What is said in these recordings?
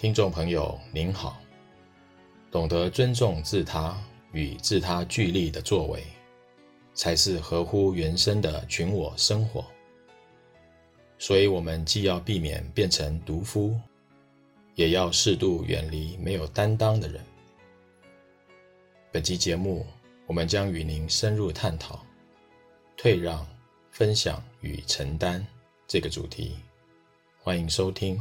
听众朋友您好，懂得尊重自他与自他俱力的作为，才是合乎原生的群我生活。所以，我们既要避免变成毒夫，也要适度远离没有担当的人。本期节目，我们将与您深入探讨退让、分享与承担这个主题。欢迎收听。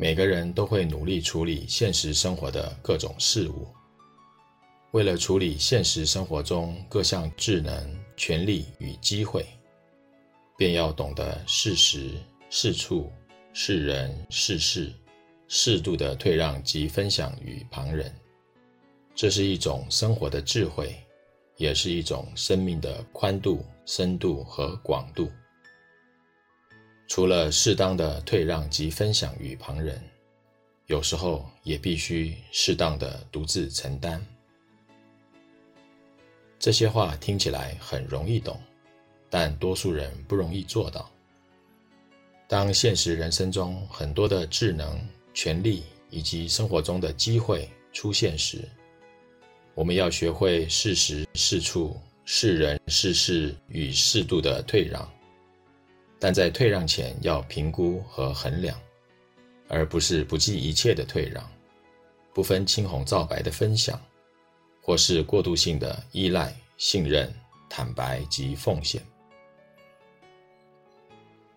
每个人都会努力处理现实生活的各种事物。为了处理现实生活中各项智能、权利与机会，便要懂得适时、适处、适人、适事，适度的退让及分享与旁人。这是一种生活的智慧，也是一种生命的宽度、深度和广度。除了适当的退让及分享与旁人，有时候也必须适当的独自承担。这些话听起来很容易懂，但多数人不容易做到。当现实人生中很多的智能、权利以及生活中的机会出现时，我们要学会适时、适处、适人、适事与适度的退让，但在退让前要评估和衡量，而不是不计一切的退让，不分青红皂白的分享，或是过度性的依赖、信任、坦白及奉献。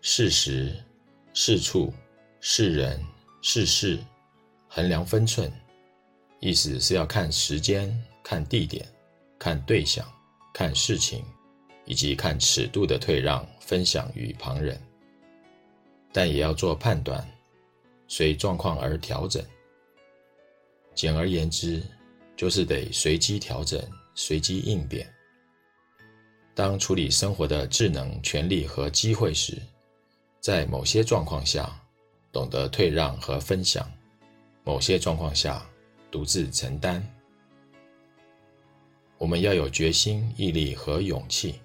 适时、适处、是人、适事，衡量分寸，意思是要看时间。看地点，看对象，看事情，以及看尺度的退让、分享与旁人，但也要做判断，随状况而调整。简而言之，就是得随机调整、随机应变。当处理生活的智能、权利和机会时，在某些状况下懂得退让和分享，某些状况下独自承担。我们要有决心、毅力和勇气，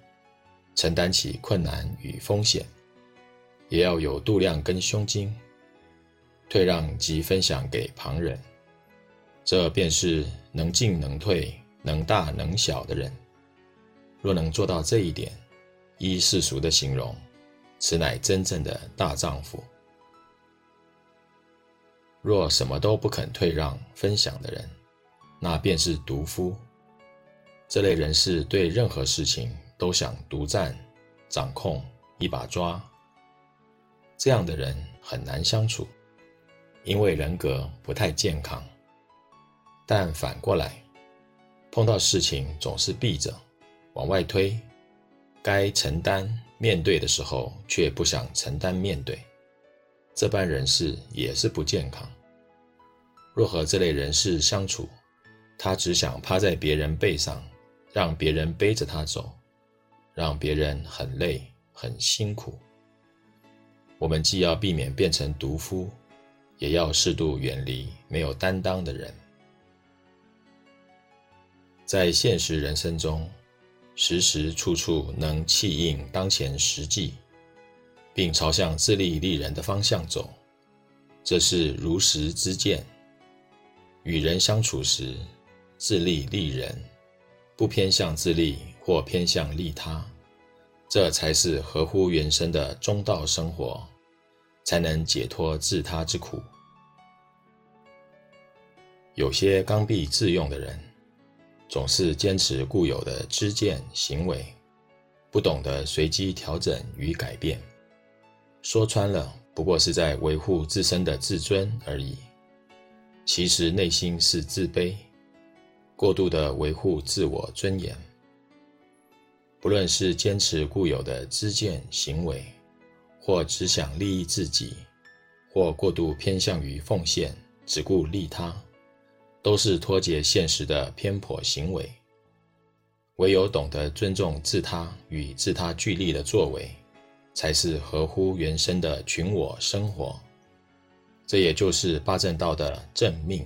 承担起困难与风险；也要有度量跟胸襟，退让及分享给旁人。这便是能进能退、能大能小的人。若能做到这一点，依世俗的形容，此乃真正的大丈夫。若什么都不肯退让、分享的人，那便是毒夫。这类人士对任何事情都想独占、掌控、一把抓，这样的人很难相处，因为人格不太健康。但反过来，碰到事情总是避着、往外推，该承担、面对的时候却不想承担、面对，这般人士也是不健康。若和这类人士相处，他只想趴在别人背上。让别人背着他走，让别人很累很辛苦。我们既要避免变成毒夫，也要适度远离没有担当的人。在现实人生中，时时处处能契应当前实际，并朝向自立立人的方向走，这是如实之见。与人相处时，自立立人。不偏向自利或偏向利他，这才是合乎原生的中道生活，才能解脱自他之苦。有些刚愎自用的人，总是坚持固有的知见行为，不懂得随机调整与改变。说穿了，不过是在维护自身的自尊而已。其实内心是自卑。过度的维护自我尊严，不论是坚持固有的知见行为，或只想利益自己，或过度偏向于奉献，只顾利他，都是脱节现实的偏颇行为。唯有懂得尊重自他与自他俱利的作为，才是合乎原生的群我生活。这也就是八正道的正命。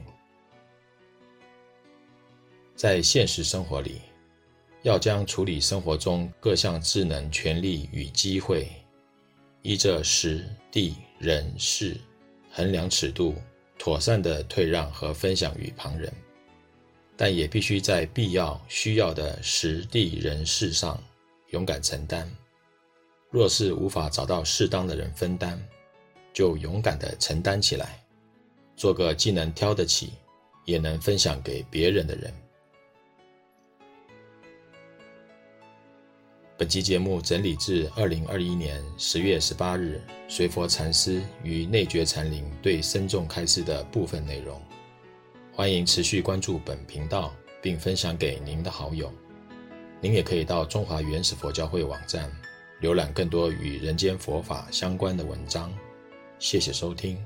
在现实生活里，要将处理生活中各项智能、权利与机会，依着时、地、人事衡量尺度，妥善的退让和分享与旁人，但也必须在必要需要的时地人事上勇敢承担。若是无法找到适当的人分担，就勇敢的承担起来，做个既能挑得起，也能分享给别人的人。本期节目整理自二零二一年十月十八日随佛禅师于内觉禅林对僧众开示的部分内容。欢迎持续关注本频道，并分享给您的好友。您也可以到中华原始佛教会网站浏览更多与人间佛法相关的文章。谢谢收听。